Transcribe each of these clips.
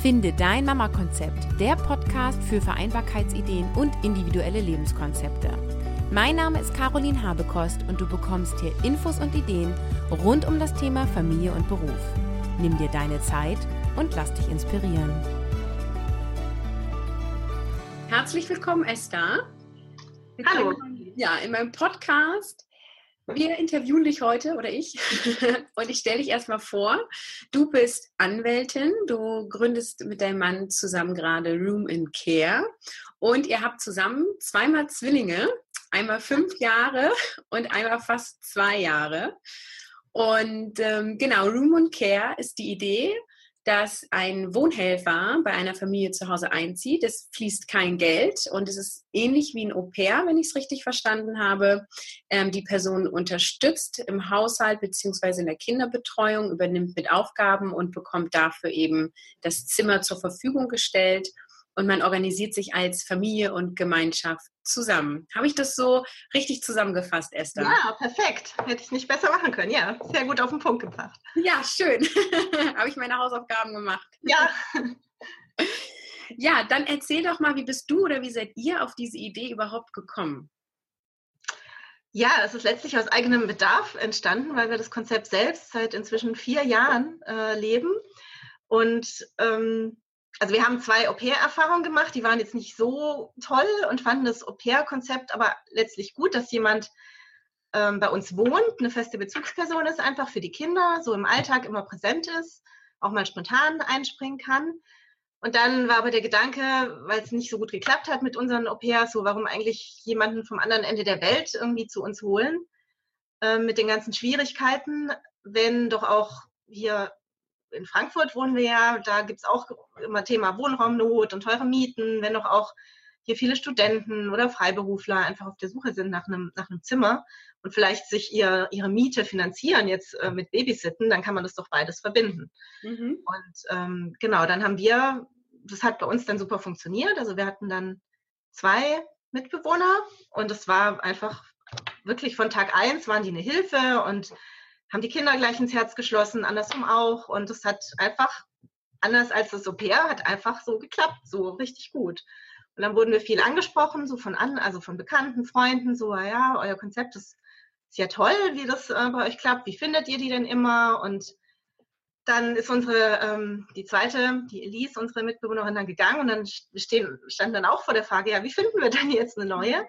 Finde dein Mama-Konzept, der Podcast für Vereinbarkeitsideen und individuelle Lebenskonzepte. Mein Name ist Caroline Habekost und du bekommst hier Infos und Ideen rund um das Thema Familie und Beruf. Nimm dir deine Zeit und lass dich inspirieren. Herzlich willkommen, Esther. Hallo. Ja, in meinem Podcast wir interviewen dich heute oder ich und ich stelle dich erstmal vor. Du bist Anwältin, du gründest mit deinem Mann zusammen gerade Room in Care und ihr habt zusammen zweimal Zwillinge, einmal fünf Jahre und einmal fast zwei Jahre. Und ähm, genau, Room and Care ist die Idee dass ein Wohnhelfer bei einer Familie zu Hause einzieht. Es fließt kein Geld und es ist ähnlich wie ein Au-pair, wenn ich es richtig verstanden habe. Ähm, die Person unterstützt im Haushalt beziehungsweise in der Kinderbetreuung, übernimmt mit Aufgaben und bekommt dafür eben das Zimmer zur Verfügung gestellt und man organisiert sich als Familie und Gemeinschaft zusammen. Habe ich das so richtig zusammengefasst, Esther? Ja, perfekt. Hätte ich nicht besser machen können. Ja, sehr gut auf den Punkt gebracht. Ja, schön. Habe ich meine Hausaufgaben gemacht. Ja. Ja, dann erzähl doch mal, wie bist du oder wie seid ihr auf diese Idee überhaupt gekommen? Ja, es ist letztlich aus eigenem Bedarf entstanden, weil wir das Konzept selbst seit inzwischen vier Jahren äh, leben. Und ähm, also wir haben zwei Au-pair-Erfahrungen gemacht, die waren jetzt nicht so toll und fanden das Au-pair-Konzept aber letztlich gut, dass jemand ähm, bei uns wohnt, eine feste Bezugsperson ist, einfach für die Kinder, so im Alltag immer präsent ist, auch mal spontan einspringen kann. Und dann war aber der Gedanke, weil es nicht so gut geklappt hat mit unseren Au-pairs, so warum eigentlich jemanden vom anderen Ende der Welt irgendwie zu uns holen, äh, mit den ganzen Schwierigkeiten, wenn doch auch hier in Frankfurt wohnen wir ja, da gibt's auch immer Thema Wohnraumnot und teure Mieten, wenn doch auch hier viele Studenten oder Freiberufler einfach auf der Suche sind nach einem, nach einem Zimmer und vielleicht sich ihr, ihre Miete finanzieren jetzt äh, mit Babysitten, dann kann man das doch beides verbinden. Mhm. Und ähm, genau, dann haben wir, das hat bei uns dann super funktioniert. Also wir hatten dann zwei Mitbewohner und es war einfach wirklich von Tag eins waren die eine Hilfe und haben die Kinder gleich ins Herz geschlossen, andersrum auch. Und es hat einfach, anders als das Au-pair, hat einfach so geklappt, so richtig gut. Und dann wurden wir viel angesprochen, so von an, also von Bekannten, Freunden, so, ja, euer Konzept ist, ist ja toll, wie das äh, bei euch klappt. Wie findet ihr die denn immer? Und dann ist unsere, ähm, die zweite, die Elise, unsere Mitbewohnerin, dann gegangen und dann stehen, stand dann auch vor der Frage, ja, wie finden wir denn jetzt eine neue?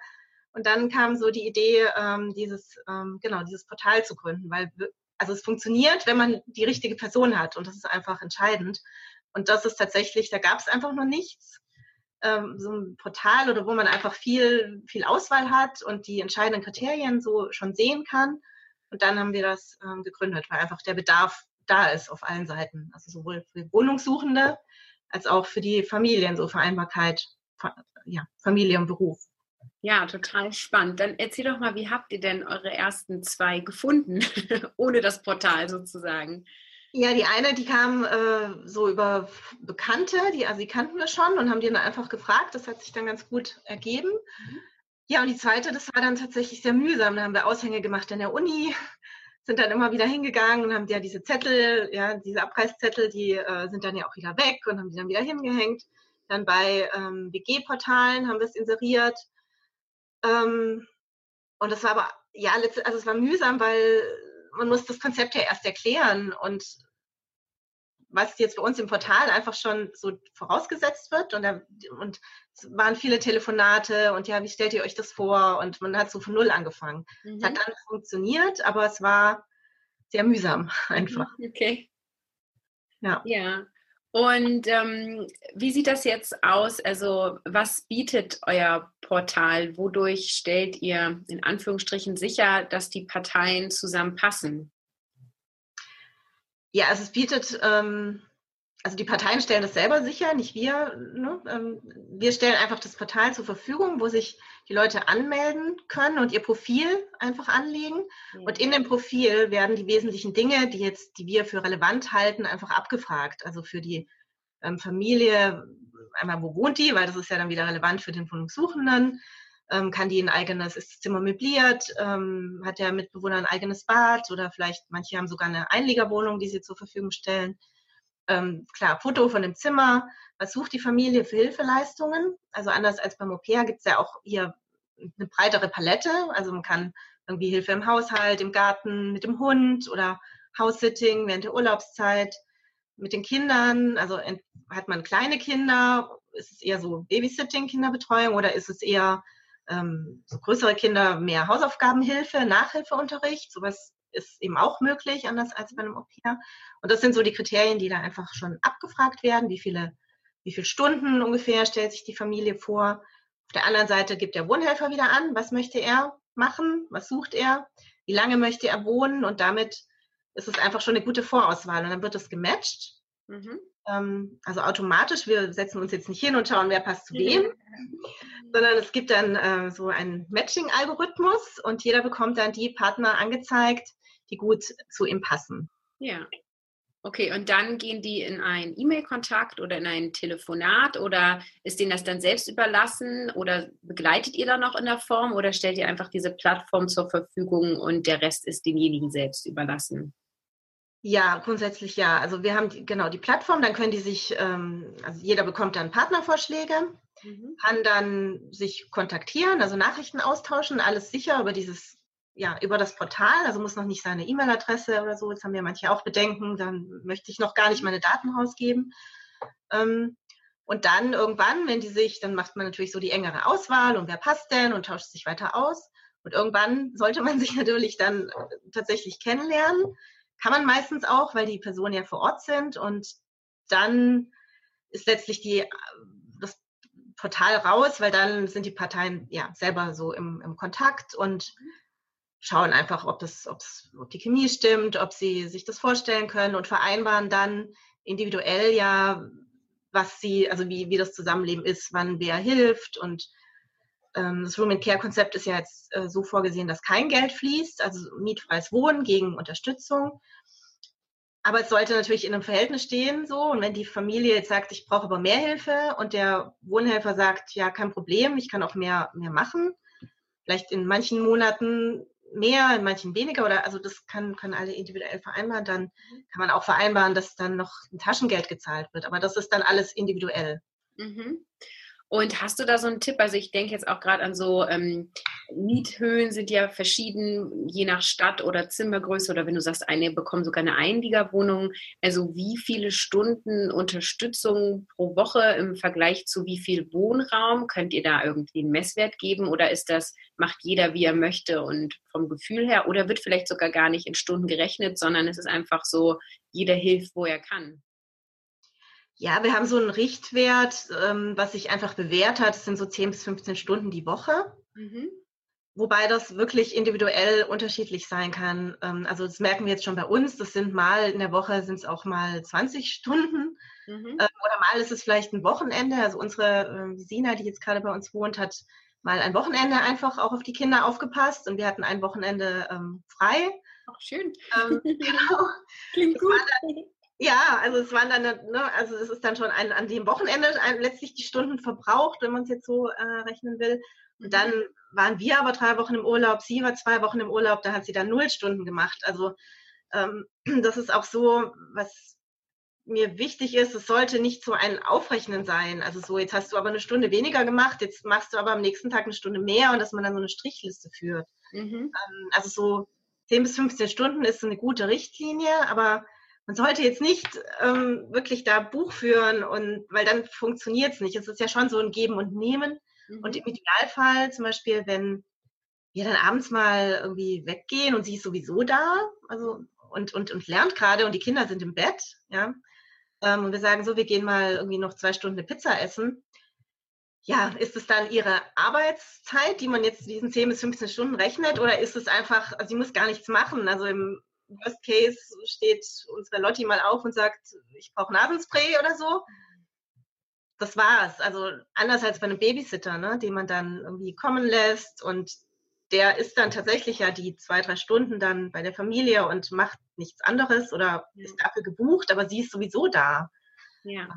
Und dann kam so die Idee, ähm, dieses, ähm, genau, dieses Portal zu gründen, weil also es funktioniert, wenn man die richtige Person hat und das ist einfach entscheidend. Und das ist tatsächlich, da gab es einfach noch nichts. Ähm, so ein Portal oder wo man einfach viel, viel Auswahl hat und die entscheidenden Kriterien so schon sehen kann. Und dann haben wir das ähm, gegründet, weil einfach der Bedarf da ist auf allen Seiten. Also sowohl für Wohnungssuchende als auch für die Familien, so Vereinbarkeit, ja, Familie und Beruf. Ja, total spannend. Dann erzähl doch mal, wie habt ihr denn eure ersten zwei gefunden, ohne das Portal sozusagen? Ja, die eine, die kam äh, so über Bekannte, die, also die kannten wir schon und haben die dann einfach gefragt. Das hat sich dann ganz gut ergeben. Mhm. Ja, und die zweite, das war dann tatsächlich sehr mühsam. Da haben wir Aushänge gemacht in der Uni, sind dann immer wieder hingegangen und haben ja diese Zettel, ja, diese Abreißzettel, die äh, sind dann ja auch wieder weg und haben die dann wieder hingehängt. Dann bei ähm, WG-Portalen haben wir es inseriert. Ähm, und das war aber, ja, also es war mühsam, weil man muss das Konzept ja erst erklären und was jetzt bei uns im Portal einfach schon so vorausgesetzt wird und, da, und es waren viele Telefonate und ja, wie stellt ihr euch das vor? Und man hat so von Null angefangen. Mhm. Es hat dann funktioniert, aber es war sehr mühsam einfach. Okay. Ja. Ja. Und ähm, wie sieht das jetzt aus? Also was bietet euer Portal? Wodurch stellt ihr in Anführungsstrichen sicher, dass die Parteien zusammenpassen? Ja, also es bietet, ähm, also die Parteien stellen das selber sicher, nicht wir. Ne? Ähm, wir stellen einfach das Portal zur Verfügung, wo sich die Leute anmelden können und ihr Profil einfach anlegen. Mhm. Und in dem Profil werden die wesentlichen Dinge, die jetzt, die wir für relevant halten, einfach abgefragt. Also für die ähm, Familie, einmal wo wohnt die, weil das ist ja dann wieder relevant für den Wohnungssuchenden. Ähm, kann die ein eigenes, ist das Zimmer möbliert, ähm, hat der Mitbewohner ein eigenes Bad oder vielleicht manche haben sogar eine Einliegerwohnung, die sie zur Verfügung stellen. Ähm, klar, Foto von dem Zimmer, was sucht die Familie für Hilfeleistungen. Also anders als beim Au-pair gibt es ja auch hier eine breitere Palette. Also man kann irgendwie Hilfe im Haushalt, im Garten, mit dem Hund oder House-Sitting während der Urlaubszeit, mit den Kindern. Also hat man kleine Kinder, ist es eher so Babysitting, Kinderbetreuung oder ist es eher ähm, so größere Kinder mehr Hausaufgabenhilfe, Nachhilfeunterricht? Sowas ist eben auch möglich, anders als bei einem Au-pair. Und das sind so die Kriterien, die da einfach schon abgefragt werden. Wie viele, wie viele Stunden ungefähr stellt sich die Familie vor? Auf der anderen Seite gibt der Wohnhelfer wieder an, was möchte er machen, was sucht er, wie lange möchte er wohnen und damit ist es einfach schon eine gute Vorauswahl und dann wird es gematcht. Mhm. Ähm, also automatisch, wir setzen uns jetzt nicht hin und schauen, wer passt zu wem, mhm. sondern es gibt dann äh, so einen Matching-Algorithmus und jeder bekommt dann die Partner angezeigt, die gut zu ihm passen. Ja. Okay, und dann gehen die in einen E-Mail-Kontakt oder in ein Telefonat oder ist denen das dann selbst überlassen oder begleitet ihr da noch in der Form oder stellt ihr einfach diese Plattform zur Verfügung und der Rest ist demjenigen selbst überlassen? Ja, grundsätzlich ja. Also wir haben die, genau die Plattform, dann können die sich, ähm, also jeder bekommt dann Partnervorschläge, mhm. kann dann sich kontaktieren, also Nachrichten austauschen, alles sicher über dieses ja, über das Portal, also muss noch nicht seine E-Mail-Adresse oder so, jetzt haben ja manche auch Bedenken, dann möchte ich noch gar nicht meine Daten rausgeben. Ähm, und dann irgendwann, wenn die sich, dann macht man natürlich so die engere Auswahl und wer passt denn und tauscht sich weiter aus. Und irgendwann sollte man sich natürlich dann äh, tatsächlich kennenlernen. Kann man meistens auch, weil die Personen ja vor Ort sind und dann ist letztlich die, das Portal raus, weil dann sind die Parteien ja selber so im, im Kontakt und schauen einfach, ob, das, ob's, ob die Chemie stimmt, ob sie sich das vorstellen können und vereinbaren dann individuell ja, was sie, also wie, wie das Zusammenleben ist, wann wer hilft und ähm, das Room and Care Konzept ist ja jetzt äh, so vorgesehen, dass kein Geld fließt, also mietfreies Wohnen gegen Unterstützung. Aber es sollte natürlich in einem Verhältnis stehen, so. Und wenn die Familie jetzt sagt, ich brauche aber mehr Hilfe und der Wohnhelfer sagt, ja, kein Problem, ich kann auch mehr, mehr machen. Vielleicht in manchen Monaten mehr, in manchen weniger oder also das kann, können alle individuell vereinbaren. Dann mhm. kann man auch vereinbaren, dass dann noch ein Taschengeld gezahlt wird. Aber das ist dann alles individuell. Mhm. Und hast du da so einen Tipp? Also ich denke jetzt auch gerade an so ähm, Miethöhen sind ja verschieden, je nach Stadt oder Zimmergröße oder wenn du sagst, eine bekommen sogar eine Einliegerwohnung. Also wie viele Stunden Unterstützung pro Woche im Vergleich zu wie viel Wohnraum? Könnt ihr da irgendwie einen Messwert geben oder ist das, macht jeder wie er möchte und vom Gefühl her oder wird vielleicht sogar gar nicht in Stunden gerechnet, sondern es ist einfach so, jeder hilft, wo er kann? Ja, wir haben so einen Richtwert, ähm, was sich einfach bewährt hat. Das sind so 10 bis 15 Stunden die Woche. Mhm. Wobei das wirklich individuell unterschiedlich sein kann. Ähm, also das merken wir jetzt schon bei uns. Das sind mal in der Woche sind es auch mal 20 Stunden. Mhm. Ähm, oder mal ist es vielleicht ein Wochenende. Also unsere äh, Sina, die jetzt gerade bei uns wohnt, hat mal ein Wochenende einfach auch auf die Kinder aufgepasst und wir hatten ein Wochenende ähm, frei. Ach, schön. Ähm, genau. Klingt gut. Ja, also es waren dann, ne, also es ist dann schon ein, an dem Wochenende ein, letztlich die Stunden verbraucht, wenn man es jetzt so äh, rechnen will. Und mhm. dann waren wir aber drei Wochen im Urlaub, sie war zwei Wochen im Urlaub, da hat sie dann null Stunden gemacht. Also ähm, das ist auch so, was mir wichtig ist, es sollte nicht so ein Aufrechnen sein. Also so, jetzt hast du aber eine Stunde weniger gemacht, jetzt machst du aber am nächsten Tag eine Stunde mehr und dass man dann so eine Strichliste führt. Mhm. Ähm, also so 10 bis 15 Stunden ist eine gute Richtlinie, aber man sollte jetzt nicht ähm, wirklich da Buch führen und weil dann funktioniert es nicht. Es ist ja schon so ein Geben und Nehmen. Mhm. Und im Idealfall zum Beispiel, wenn wir dann abends mal irgendwie weggehen und sie ist sowieso da, also und, und, und lernt gerade und die Kinder sind im Bett, ja, ähm, und wir sagen so, wir gehen mal irgendwie noch zwei Stunden eine Pizza essen. Ja, ist es dann ihre Arbeitszeit, die man jetzt diesen 10 bis 15 Stunden rechnet, oder ist es einfach, also sie muss gar nichts machen? Also im Worst Case steht unsere Lotti mal auf und sagt, ich brauche Nasenspray oder so. Das war's. Also anders als bei einem Babysitter, ne, den man dann irgendwie kommen lässt und der ist dann tatsächlich ja die zwei, drei Stunden dann bei der Familie und macht nichts anderes oder ist dafür gebucht, aber sie ist sowieso da. Ja.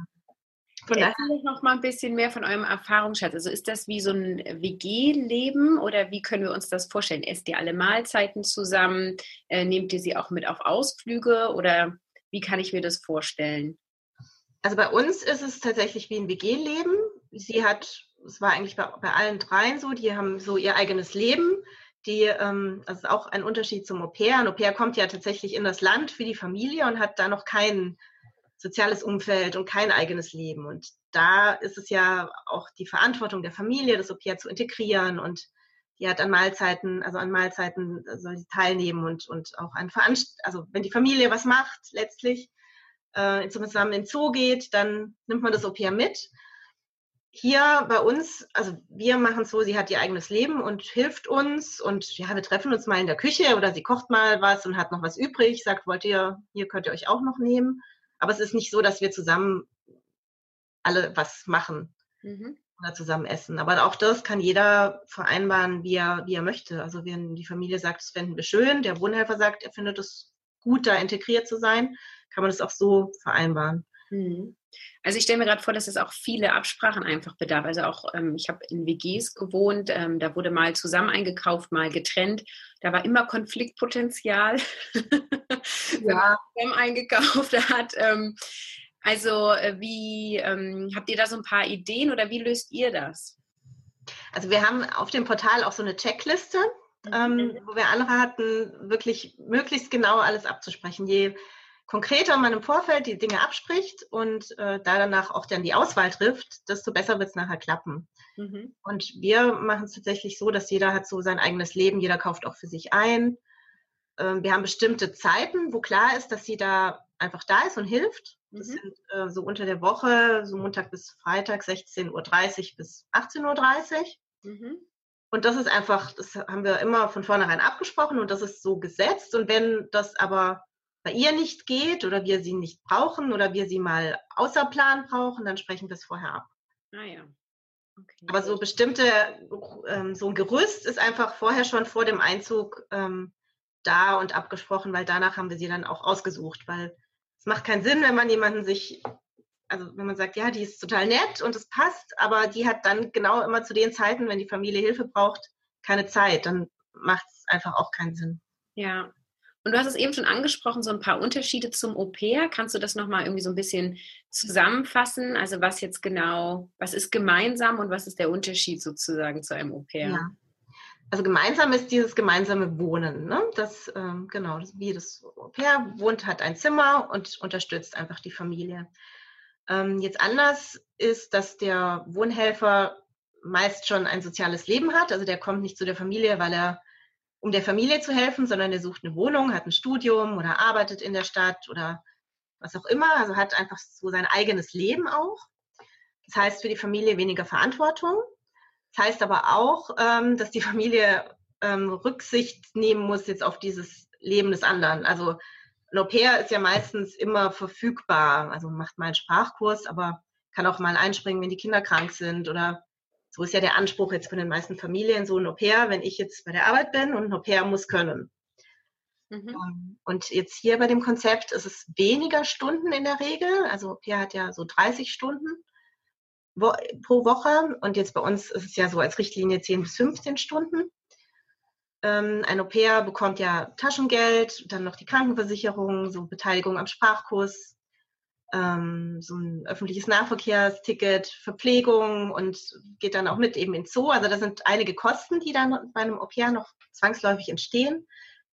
Von daher noch mal ein bisschen mehr von eurem Erfahrungsschatz. Also ist das wie so ein WG-Leben oder wie können wir uns das vorstellen? Esst ihr alle Mahlzeiten zusammen? Äh, nehmt ihr sie auch mit auf Ausflüge oder wie kann ich mir das vorstellen? Also bei uns ist es tatsächlich wie ein WG-Leben. Sie hat, es war eigentlich bei, bei allen dreien so, die haben so ihr eigenes Leben. Die, ähm, das ist auch ein Unterschied zum Au-pair. Ein Au-pair kommt ja tatsächlich in das Land für die Familie und hat da noch kein soziales Umfeld und kein eigenes Leben. Und da ist es ja auch die Verantwortung der Familie, das Au-pair zu integrieren und die hat an Mahlzeiten, also an Mahlzeiten soll sie teilnehmen und, und auch an Veranst also wenn die Familie was macht, letztlich äh, zusammen in den Zoo geht, dann nimmt man das Au-pair mit. Hier bei uns, also wir machen es so, sie hat ihr eigenes Leben und hilft uns und ja, wir treffen uns mal in der Küche oder sie kocht mal was und hat noch was übrig, sagt, wollt ihr, hier könnt ihr euch auch noch nehmen. Aber es ist nicht so, dass wir zusammen alle was machen. Mhm oder zusammen essen. Aber auch das kann jeder vereinbaren, wie er, wie er möchte. Also wenn die Familie sagt, das fänden wir schön, der Wohnhelfer sagt, er findet es gut, da integriert zu sein, kann man das auch so vereinbaren. Mhm. Also ich stelle mir gerade vor, dass es auch viele Absprachen einfach bedarf. Also auch, ähm, ich habe in WGs gewohnt, ähm, da wurde mal zusammen eingekauft, mal getrennt. Da war immer Konfliktpotenzial. ja. zusammen eingekauft hat. Ähm, also äh, wie ähm, habt ihr da so ein paar Ideen oder wie löst ihr das? Also wir haben auf dem Portal auch so eine Checkliste, mhm. ähm, wo wir andere hatten, wirklich möglichst genau alles abzusprechen. Je konkreter man im Vorfeld die Dinge abspricht und äh, da danach auch dann die Auswahl trifft, desto besser wird es nachher klappen. Mhm. Und wir machen es tatsächlich so, dass jeder hat so sein eigenes Leben, jeder kauft auch für sich ein. Ähm, wir haben bestimmte Zeiten, wo klar ist, dass jeder einfach da ist und hilft. Das mhm. sind äh, so unter der Woche, so Montag bis Freitag, 16.30 Uhr bis 18.30 Uhr. Mhm. Und das ist einfach, das haben wir immer von vornherein abgesprochen und das ist so gesetzt. Und wenn das aber bei ihr nicht geht oder wir sie nicht brauchen oder wir sie mal außer Plan brauchen, dann sprechen wir es vorher ab. Ah ja. Okay. Aber so bestimmte, ähm, so ein Gerüst ist einfach vorher schon vor dem Einzug ähm, da und abgesprochen, weil danach haben wir sie dann auch ausgesucht, weil es macht keinen Sinn, wenn man jemanden sich, also wenn man sagt, ja, die ist total nett und es passt, aber die hat dann genau immer zu den Zeiten, wenn die Familie Hilfe braucht, keine Zeit, dann macht es einfach auch keinen Sinn. Ja. Und du hast es eben schon angesprochen, so ein paar Unterschiede zum Au-pair. Kannst du das nochmal irgendwie so ein bisschen zusammenfassen? Also was jetzt genau, was ist gemeinsam und was ist der Unterschied sozusagen zu einem Au-pair? Ja. Also gemeinsam ist dieses gemeinsame Wohnen. Ne? Das, ähm, genau, das, wie das Au-pair wohnt, hat ein Zimmer und unterstützt einfach die Familie. Ähm, jetzt anders ist, dass der Wohnhelfer meist schon ein soziales Leben hat. Also der kommt nicht zu der Familie, weil er, um der Familie zu helfen, sondern er sucht eine Wohnung, hat ein Studium oder arbeitet in der Stadt oder was auch immer. Also hat einfach so sein eigenes Leben auch. Das heißt für die Familie weniger Verantwortung. Das heißt aber auch, ähm, dass die Familie ähm, Rücksicht nehmen muss jetzt auf dieses Leben des anderen. Also ein Au-pair ist ja meistens immer verfügbar. Also macht mal einen Sprachkurs, aber kann auch mal einspringen, wenn die Kinder krank sind oder so ist ja der Anspruch jetzt von den meisten Familien, so ein Au-pair, wenn ich jetzt bei der Arbeit bin und ein Au-pair muss können. Mhm. Ähm, und jetzt hier bei dem Konzept ist es weniger Stunden in der Regel. Also Au-pair hat ja so 30 Stunden pro Woche. Und jetzt bei uns ist es ja so als Richtlinie 10 bis 15 Stunden. Ähm, ein Au-pair bekommt ja Taschengeld, dann noch die Krankenversicherung, so Beteiligung am Sprachkurs, ähm, so ein öffentliches Nahverkehrsticket, Verpflegung und geht dann auch mit eben ins Zoo. Also da sind einige Kosten, die dann bei einem Au-pair noch zwangsläufig entstehen,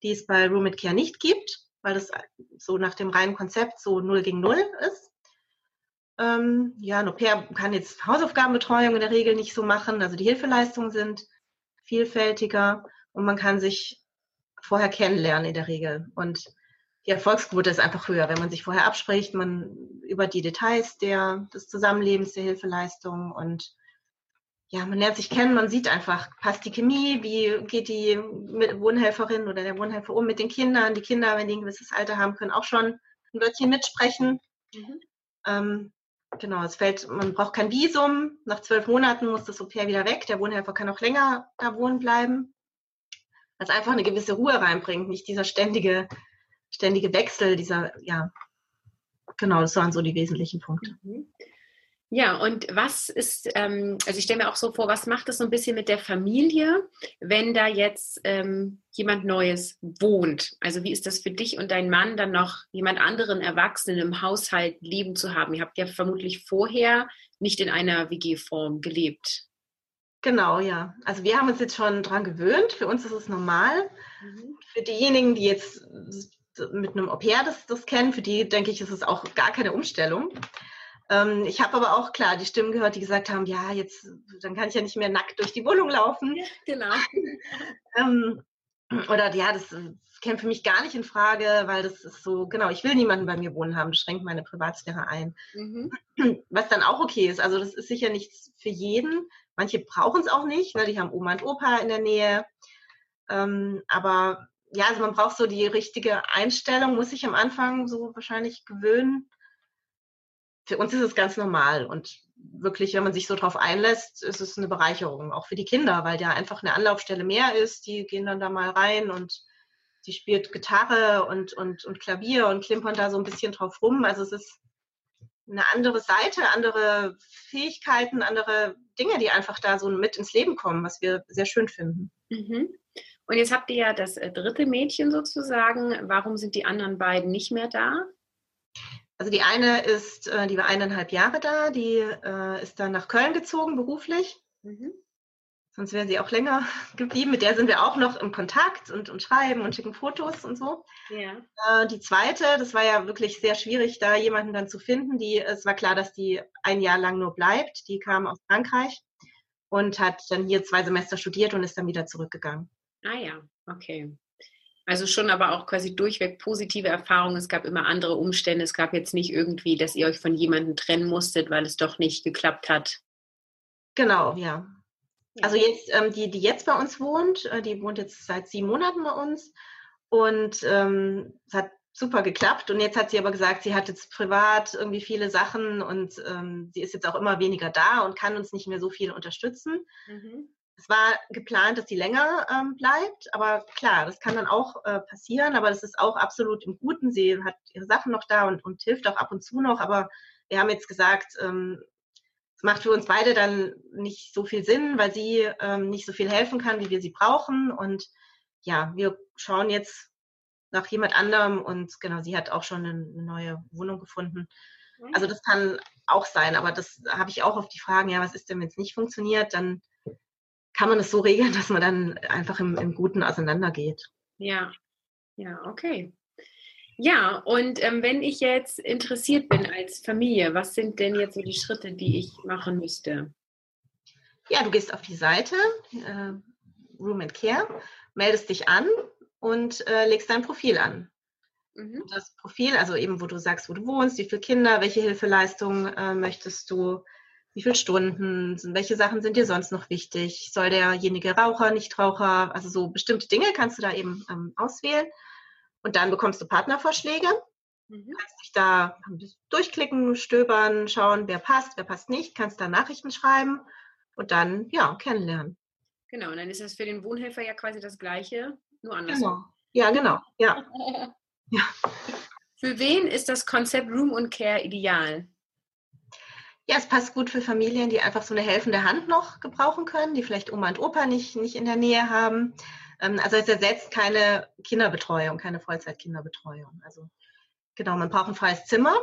die es bei Room Care nicht gibt, weil das so nach dem reinen Konzept so null gegen null ist. Ähm, ja, ein Au-pair kann jetzt Hausaufgabenbetreuung in der Regel nicht so machen. Also die Hilfeleistungen sind vielfältiger und man kann sich vorher kennenlernen in der Regel. Und die Erfolgsquote ist einfach höher, wenn man sich vorher abspricht, man über die Details der, des Zusammenlebens, der Hilfeleistung und ja, man lernt sich kennen, man sieht einfach, passt die Chemie, wie geht die Wohnhelferin oder der Wohnhelfer um mit den Kindern. Die Kinder, wenn die ein gewisses Alter haben, können auch schon ein Wörtchen mitsprechen. Mhm. Ähm, Genau, es fällt, man braucht kein Visum. Nach zwölf Monaten muss das Au-pair wieder weg. Der Wohnhelfer kann auch länger da wohnen bleiben. Was einfach eine gewisse Ruhe reinbringt, nicht dieser ständige, ständige Wechsel, dieser, ja, genau, das waren so die wesentlichen Punkte. Mhm. Ja, und was ist, ähm, also ich stelle mir auch so vor, was macht es so ein bisschen mit der Familie, wenn da jetzt ähm, jemand Neues wohnt? Also wie ist das für dich und deinen Mann dann noch jemand anderen Erwachsenen im Haushalt leben zu haben? Ihr habt ja vermutlich vorher nicht in einer WG-Form gelebt. Genau, ja. Also wir haben uns jetzt schon dran gewöhnt. Für uns ist es normal. Mhm. Für diejenigen, die jetzt mit einem Au-pair das, das kennen, für die denke ich, ist es auch gar keine Umstellung. Ähm, ich habe aber auch klar die Stimmen gehört, die gesagt haben, ja, jetzt, dann kann ich ja nicht mehr nackt durch die Wohnung laufen. Genau. ähm, oder ja, das käme für mich gar nicht in Frage, weil das ist so, genau, ich will niemanden bei mir wohnen haben, das schränkt meine Privatsphäre ein. Mhm. Was dann auch okay ist. Also das ist sicher nichts für jeden. Manche brauchen es auch nicht, weil die haben Oma und Opa in der Nähe. Ähm, aber ja, also man braucht so die richtige Einstellung, muss sich am Anfang so wahrscheinlich gewöhnen für uns ist es ganz normal und wirklich, wenn man sich so drauf einlässt, ist es eine Bereicherung, auch für die Kinder, weil ja einfach eine Anlaufstelle mehr ist. Die gehen dann da mal rein und die spielt Gitarre und, und, und Klavier und klimpern da so ein bisschen drauf rum. Also es ist eine andere Seite, andere Fähigkeiten, andere Dinge, die einfach da so mit ins Leben kommen, was wir sehr schön finden. Mhm. Und jetzt habt ihr ja das äh, dritte Mädchen sozusagen. Warum sind die anderen beiden nicht mehr da? Also die eine ist, äh, die war eineinhalb Jahre da, die äh, ist dann nach Köln gezogen beruflich. Mhm. Sonst wäre sie auch länger geblieben. Mit der sind wir auch noch im Kontakt und, und schreiben und schicken Fotos und so. Ja. Die zweite, das war ja wirklich sehr schwierig, da jemanden dann zu finden. Die, es war klar, dass die ein Jahr lang nur bleibt. Die kam aus Frankreich und hat dann hier zwei Semester studiert und ist dann wieder zurückgegangen. Ah ja, okay. Also schon aber auch quasi durchweg positive Erfahrungen. Es gab immer andere Umstände. Es gab jetzt nicht irgendwie, dass ihr euch von jemandem trennen musstet, weil es doch nicht geklappt hat. Genau, ja. Also jetzt, ähm, die, die jetzt bei uns wohnt, äh, die wohnt jetzt seit sieben Monaten bei uns und ähm, es hat super geklappt. Und jetzt hat sie aber gesagt, sie hat jetzt privat irgendwie viele Sachen und ähm, sie ist jetzt auch immer weniger da und kann uns nicht mehr so viel unterstützen. Mhm. Es war geplant, dass sie länger ähm, bleibt, aber klar, das kann dann auch äh, passieren, aber das ist auch absolut im Guten. Sie hat ihre Sachen noch da und, und hilft auch ab und zu noch, aber wir haben jetzt gesagt, ähm, es macht für uns beide dann nicht so viel Sinn, weil sie ähm, nicht so viel helfen kann, wie wir sie brauchen. Und ja, wir schauen jetzt nach jemand anderem und genau, sie hat auch schon eine, neue Wohnung gefunden. Mhm. Also das kann auch sein, aber das habe ich auch auf die Fragen, ja, was ist denn, wenn es nicht funktioniert, dann kann man es so regeln, dass man dann einfach im, im Guten auseinandergeht. Ja, ja, okay. Ja, und ähm, wenn ich jetzt interessiert bin als Familie, was sind denn jetzt so die Schritte, die ich machen müsste? Ja, du gehst auf die Seite äh, Room and Care, meldest dich an und äh, legst dein Profil an. Mhm. Das Profil, also eben, wo du sagst, wo du wohnst, wie viele Kinder, welche Hilfeleistungen äh, möchtest du wie viele Stunden, welche Sachen sind dir sonst noch wichtig? Soll derjenige Raucher, Nichtraucher, also so bestimmte Dinge kannst du da eben ähm, auswählen. Und dann bekommst du Partnervorschläge. Mhm. Kannst dich da durchklicken, stöbern, schauen, wer passt, wer passt nicht, kannst da Nachrichten schreiben und dann, ja, kennenlernen. Genau, und dann ist das für den Wohnhelfer ja quasi das Gleiche, nur anders. Genau. Ja, genau, ja. ja. Für wen ist das Konzept Room und Care ideal? Ja, es passt gut für Familien, die einfach so eine helfende Hand noch gebrauchen können, die vielleicht Oma und Opa nicht, nicht in der Nähe haben. Ähm, also es ersetzt keine Kinderbetreuung, keine Vollzeitkinderbetreuung. Also genau, man braucht ein freies Zimmer,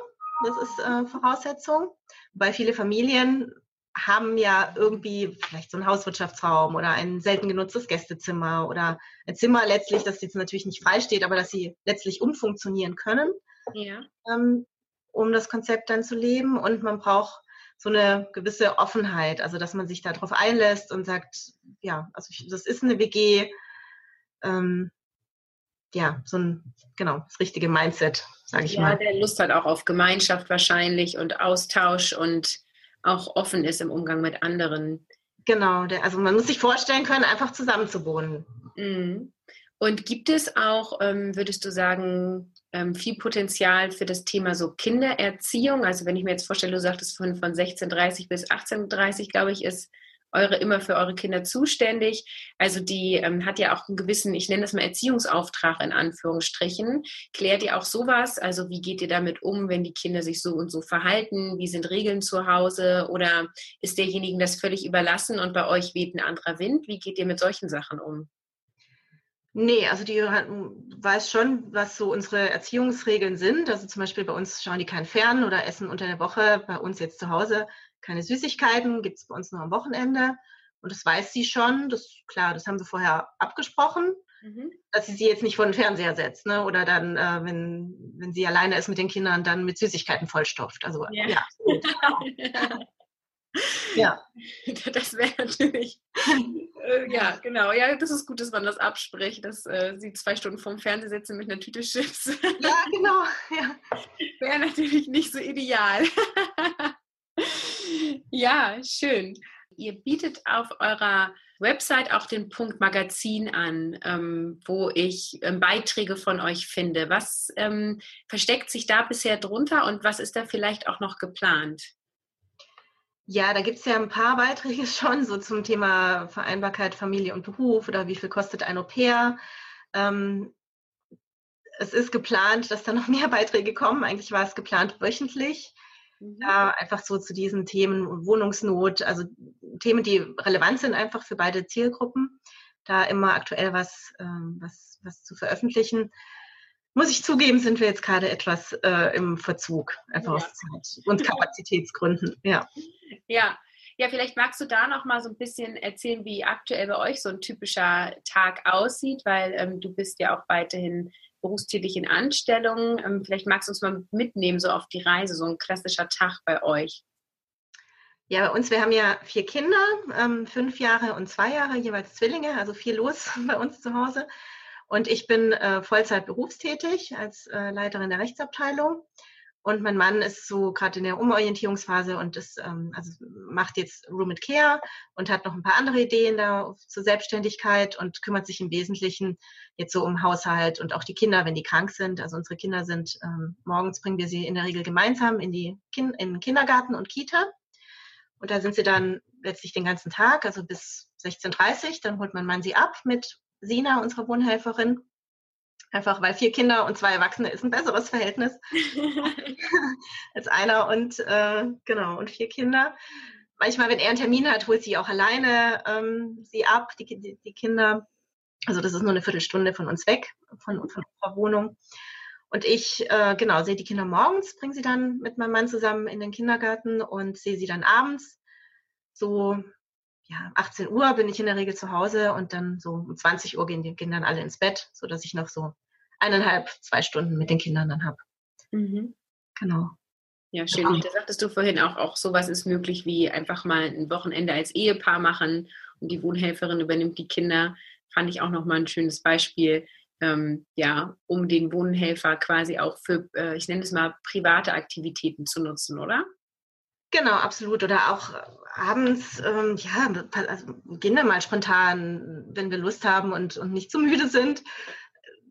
das ist äh, Voraussetzung. Weil viele Familien haben ja irgendwie vielleicht so einen Hauswirtschaftsraum oder ein selten genutztes Gästezimmer oder ein Zimmer letztlich, das jetzt natürlich nicht frei steht, aber dass sie letztlich umfunktionieren können, ja. ähm, um das Konzept dann zu leben. Und man braucht so eine gewisse Offenheit, also dass man sich darauf einlässt und sagt, ja, also ich, das ist eine WG, ähm, ja, so ein, genau, das richtige Mindset, sage ich ja, mal. Ja, der Lust hat auch auf Gemeinschaft wahrscheinlich und Austausch und auch offen ist im Umgang mit anderen. Genau, der, also man muss sich vorstellen können, einfach zusammen zu wohnen. Mhm. Und gibt es auch, ähm, würdest du sagen, ähm, viel Potenzial für das Thema so Kindererziehung? Also wenn ich mir jetzt vorstelle, du sagtest von, von 16.30 bis 18.30 glaube ich, ist eure immer für eure Kinder zuständig. Also die ähm, hat ja auch einen gewissen, ich nenne das mal Erziehungsauftrag in Anführungsstrichen. Klärt ihr auch sowas? Also wie geht ihr damit um, wenn die Kinder sich so und so verhalten? Wie sind Regeln zu Hause? Oder ist derjenigen das völlig überlassen und bei euch weht ein anderer Wind? Wie geht ihr mit solchen Sachen um? Nee, also die weiß schon, was so unsere Erziehungsregeln sind. Also zum Beispiel bei uns schauen die kein Fern oder essen unter der Woche. Bei uns jetzt zu Hause keine Süßigkeiten, gibt es bei uns nur am Wochenende. Und das weiß sie schon. Das klar, das haben wir vorher abgesprochen, mhm. dass sie sie jetzt nicht vor den Fernseher setzt, ne? Oder dann, äh, wenn, wenn sie alleine ist mit den Kindern, dann mit Süßigkeiten vollstopft. Also ja. ja. Ja. Das wäre natürlich, äh, ja, genau. Ja, das ist gut, dass man das abspricht, dass äh, sie zwei Stunden vorm Fernseher sitzen mit einer Tüte Chips. Ja, genau. Ja. Wäre natürlich nicht so ideal. ja, schön. Ihr bietet auf eurer Website auch den Punkt Magazin an, ähm, wo ich ähm, Beiträge von euch finde. Was ähm, versteckt sich da bisher drunter und was ist da vielleicht auch noch geplant? Ja, da gibt es ja ein paar Beiträge schon, so zum Thema Vereinbarkeit Familie und Beruf oder wie viel kostet ein Au-pair. Ähm, es ist geplant, dass da noch mehr Beiträge kommen. Eigentlich war es geplant wöchentlich. Mhm. Ja, einfach so zu diesen Themen Wohnungsnot, also Themen, die relevant sind einfach für beide Zielgruppen, da immer aktuell was, ähm, was, was zu veröffentlichen muss ich zugeben, sind wir jetzt gerade etwas äh, im Verzug, einfach ja. aus Zeit- und Kapazitätsgründen. Ja. ja. Ja, vielleicht magst du da noch mal so ein bisschen erzählen, wie aktuell bei euch so ein typischer Tag aussieht, weil ähm, du bist ja auch weiterhin berufstätig in Anstellungen. Ähm, vielleicht magst du uns mal mitnehmen, so auf die Reise, so ein klassischer Tag bei euch. Ja, bei uns, wir haben ja vier Kinder, ähm, fünf Jahre und zwei Jahre, jeweils Zwillinge, also viel los bei uns zu Hause. Und ich bin äh, Vollzeit berufstätig als äh, Leiterin der Rechtsabteilung. Und mein Mann ist so gerade in der Umorientierungsphase und ist, ähm, also macht jetzt Room and Care und hat noch ein paar andere Ideen da zur Selbstständigkeit und kümmert sich im Wesentlichen jetzt so um Haushalt und auch die Kinder, wenn die krank sind. Also unsere Kinder sind, ähm, morgens bringen wir sie in der Regel gemeinsam in die kind in den Kindergarten und Kita. Und da sind sie dann letztlich den ganzen Tag, also bis 16.30 Uhr. Dann holt mein Mann sie ab mit Sina, unsere Wohnhelferin. Einfach weil vier Kinder und zwei Erwachsene ist ein besseres Verhältnis als einer und äh, genau und vier Kinder. Manchmal, wenn er einen Termin hat, holt sie auch alleine ähm, sie ab, die, die, die, Kinder. Also das ist nur eine Viertelstunde von uns weg, von, von unserer Wohnung. Und ich, äh, genau, sehe die Kinder morgens, bringe sie dann mit meinem Mann zusammen in den Kindergarten und sehe sie dann abends. So ja, 18 Uhr bin ich in der Regel zu Hause und dann so um 20 Uhr gehen die Kinder alle ins Bett, sodass ich noch so eineinhalb, zwei Stunden mit den Kindern dann habe. Mhm. Genau. Ja, schön. Genau. Da sagtest du vorhin auch, auch sowas ist möglich wie einfach mal ein Wochenende als Ehepaar machen und die Wohnhelferin übernimmt die Kinder. Fand ich auch nochmal ein schönes Beispiel, ähm, ja, um den Wohnhelfer quasi auch für, äh, ich nenne es mal, private Aktivitäten zu nutzen, oder? Genau, absolut. Oder auch abends, ähm, ja, also gehen wir mal spontan, wenn wir Lust haben und, und nicht zu müde sind.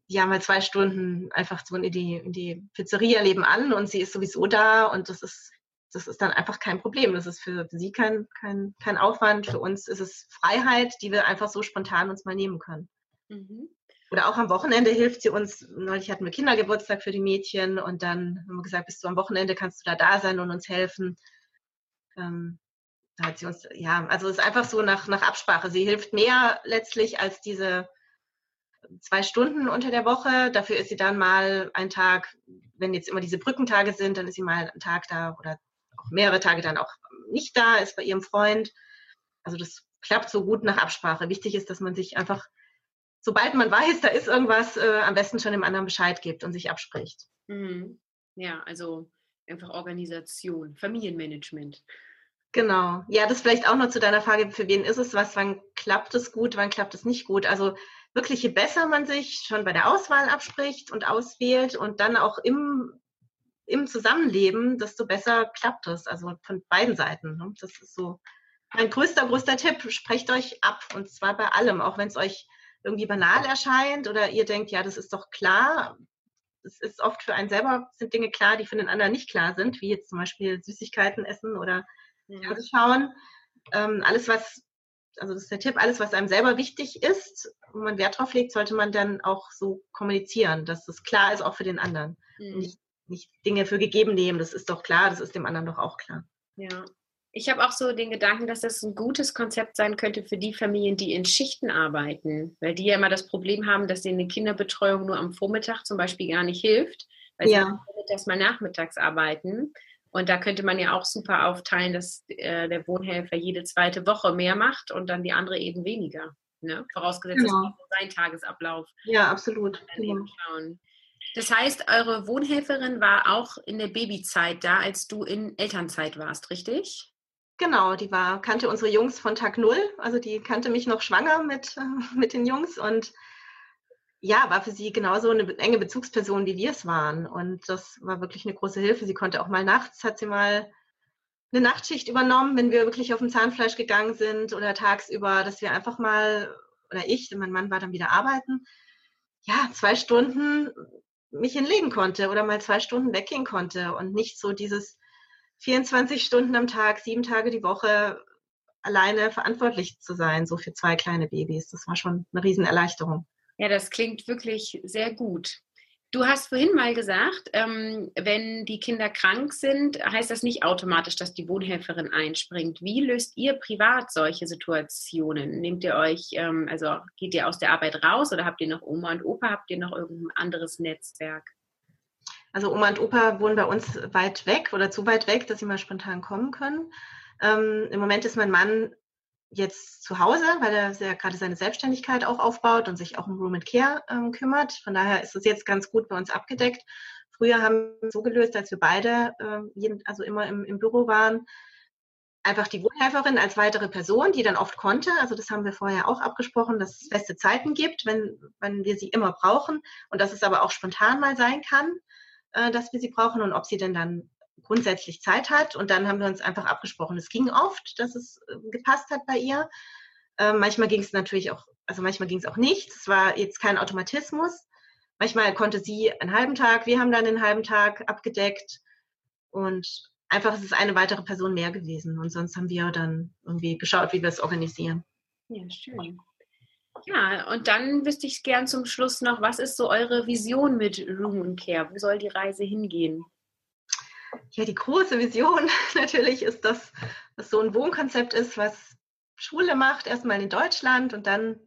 Ja, mal zwei Stunden einfach so in die, in die Pizzeria leben an und sie ist sowieso da und das ist, das ist dann einfach kein Problem. Das ist für sie kein, kein, kein Aufwand. Für uns ist es Freiheit, die wir einfach so spontan uns mal nehmen können. Mhm. Oder auch am Wochenende hilft sie uns. Neulich hatten wir Kindergeburtstag für die Mädchen und dann haben wir gesagt, bist du am Wochenende, kannst du da da sein und uns helfen ähm, da hat sie uns, ja, also es ist einfach so nach, nach Absprache. Sie hilft mehr letztlich als diese zwei Stunden unter der Woche. Dafür ist sie dann mal einen Tag, wenn jetzt immer diese Brückentage sind, dann ist sie mal einen Tag da oder auch mehrere Tage dann auch nicht da, ist bei ihrem Freund. Also das klappt so gut nach Absprache. Wichtig ist, dass man sich einfach, sobald man weiß, da ist irgendwas, äh, am besten schon dem anderen Bescheid gibt und sich abspricht. Mhm. Ja, also einfach Organisation, Familienmanagement. Genau. Ja, das vielleicht auch noch zu deiner Frage, für wen ist es was, wann klappt es gut, wann klappt es nicht gut. Also wirklich, je besser man sich schon bei der Auswahl abspricht und auswählt und dann auch im, im Zusammenleben, desto besser klappt es. Also von beiden Seiten. Ne? Das ist so mein größter, größter Tipp. Sprecht euch ab und zwar bei allem, auch wenn es euch irgendwie banal erscheint oder ihr denkt, ja, das ist doch klar. Es ist oft für einen selber sind Dinge klar, die für den anderen nicht klar sind, wie jetzt zum Beispiel Süßigkeiten essen oder ja. schauen. Ähm, alles, was also das ist der Tipp, alles, was einem selber wichtig ist, wo man Wert drauf legt, sollte man dann auch so kommunizieren, dass es klar ist, auch für den anderen. Mhm. Nicht, nicht Dinge für gegeben nehmen, das ist doch klar, das ist dem anderen doch auch klar. Ja. Ich habe auch so den Gedanken, dass das ein gutes Konzept sein könnte für die Familien, die in Schichten arbeiten, weil die ja immer das Problem haben, dass denen eine Kinderbetreuung nur am Vormittag zum Beispiel gar nicht hilft, weil ja. sie erstmal nachmittags arbeiten. Und da könnte man ja auch super aufteilen, dass äh, der Wohnhelfer jede zweite Woche mehr macht und dann die andere eben weniger. Ne? Vorausgesetzt, genau. ist sein Tagesablauf. Ja, absolut. Genau. Das heißt, eure Wohnhelferin war auch in der Babyzeit da, als du in Elternzeit warst, richtig? Genau, die war, kannte unsere Jungs von Tag Null. Also die kannte mich noch schwanger mit, äh, mit den Jungs und ja, war für sie genauso eine enge Bezugsperson, wie wir es waren. Und das war wirklich eine große Hilfe. Sie konnte auch mal nachts, hat sie mal eine Nachtschicht übernommen, wenn wir wirklich auf dem Zahnfleisch gegangen sind oder tagsüber, dass wir einfach mal, oder ich, mein Mann war dann wieder arbeiten, ja, zwei Stunden mich hinlegen konnte oder mal zwei Stunden weggehen konnte und nicht so dieses 24 Stunden am Tag, sieben Tage die Woche alleine verantwortlich zu sein, so für zwei kleine Babys. Das war schon eine Riesenerleichterung. Ja, das klingt wirklich sehr gut. Du hast vorhin mal gesagt, ähm, wenn die Kinder krank sind, heißt das nicht automatisch, dass die Wohnhelferin einspringt. Wie löst ihr privat solche Situationen? Nehmt ihr euch, ähm, also geht ihr aus der Arbeit raus oder habt ihr noch Oma und Opa? Habt ihr noch irgendein anderes Netzwerk? Also Oma und Opa wohnen bei uns weit weg oder zu weit weg, dass sie mal spontan kommen können. Ähm, Im Moment ist mein Mann jetzt zu Hause, weil er ja gerade seine Selbstständigkeit auch aufbaut und sich auch um Room and Care ähm, kümmert. Von daher ist es jetzt ganz gut bei uns abgedeckt. Früher haben wir so gelöst, als wir beide äh, jeden, also immer im, im Büro waren, einfach die Wohnhelferin als weitere Person, die dann oft konnte. Also das haben wir vorher auch abgesprochen, dass es feste Zeiten gibt, wenn, wenn wir sie immer brauchen und dass es aber auch spontan mal sein kann, äh, dass wir sie brauchen und ob sie denn dann grundsätzlich Zeit hat. Und dann haben wir uns einfach abgesprochen. Es ging oft, dass es äh, gepasst hat bei ihr. Äh, manchmal ging es natürlich auch, also manchmal ging es auch nicht. Es war jetzt kein Automatismus. Manchmal konnte sie einen halben Tag, wir haben dann den halben Tag abgedeckt. Und einfach ist es eine weitere Person mehr gewesen. Und sonst haben wir dann irgendwie geschaut, wie wir es organisieren. Ja, schön. Ja, und dann wüsste ich gern zum Schluss noch, was ist so eure Vision mit Room Care? Wo soll die Reise hingehen? Ja, die große Vision natürlich ist, dass das so ein Wohnkonzept ist, was Schule macht, erstmal in Deutschland und dann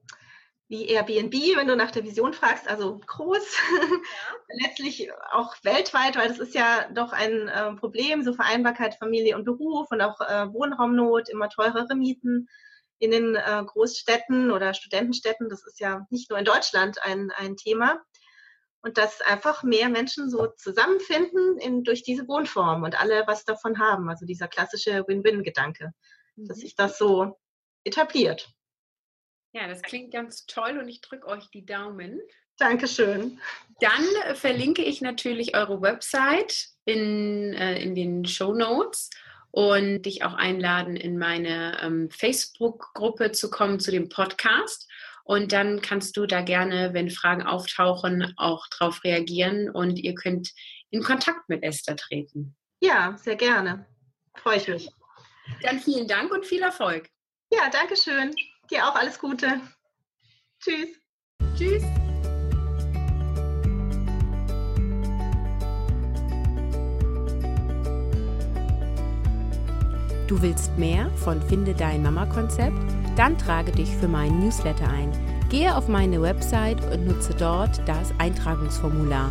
wie Airbnb, wenn du nach der Vision fragst, also groß, letztlich auch weltweit, weil das ist ja doch ein äh, Problem, so Vereinbarkeit Familie und Beruf und auch äh, Wohnraumnot, immer teurere Mieten in den äh, Großstädten oder Studentenstädten. Das ist ja nicht nur in Deutschland ein, ein Thema und dass einfach mehr Menschen so zusammenfinden in, durch diese Wohnform und alle was davon haben. Also dieser klassische Win-Win-Gedanke, mhm. dass sich das so etabliert. Ja, das klingt ganz toll und ich drücke euch die Daumen. Dankeschön. Dann äh, verlinke ich natürlich eure Website in, äh, in den Show Notes und dich auch einladen, in meine ähm, Facebook-Gruppe zu kommen zu dem Podcast. Und dann kannst du da gerne, wenn Fragen auftauchen, auch darauf reagieren und ihr könnt in Kontakt mit Esther treten. Ja, sehr gerne. Freue ich mich. Dann vielen Dank und viel Erfolg. Ja, danke schön. Dir auch alles Gute. Tschüss. Tschüss. Du willst mehr von Finde dein Mama-Konzept? Dann trage dich für meinen Newsletter ein. Gehe auf meine Website und nutze dort das Eintragungsformular.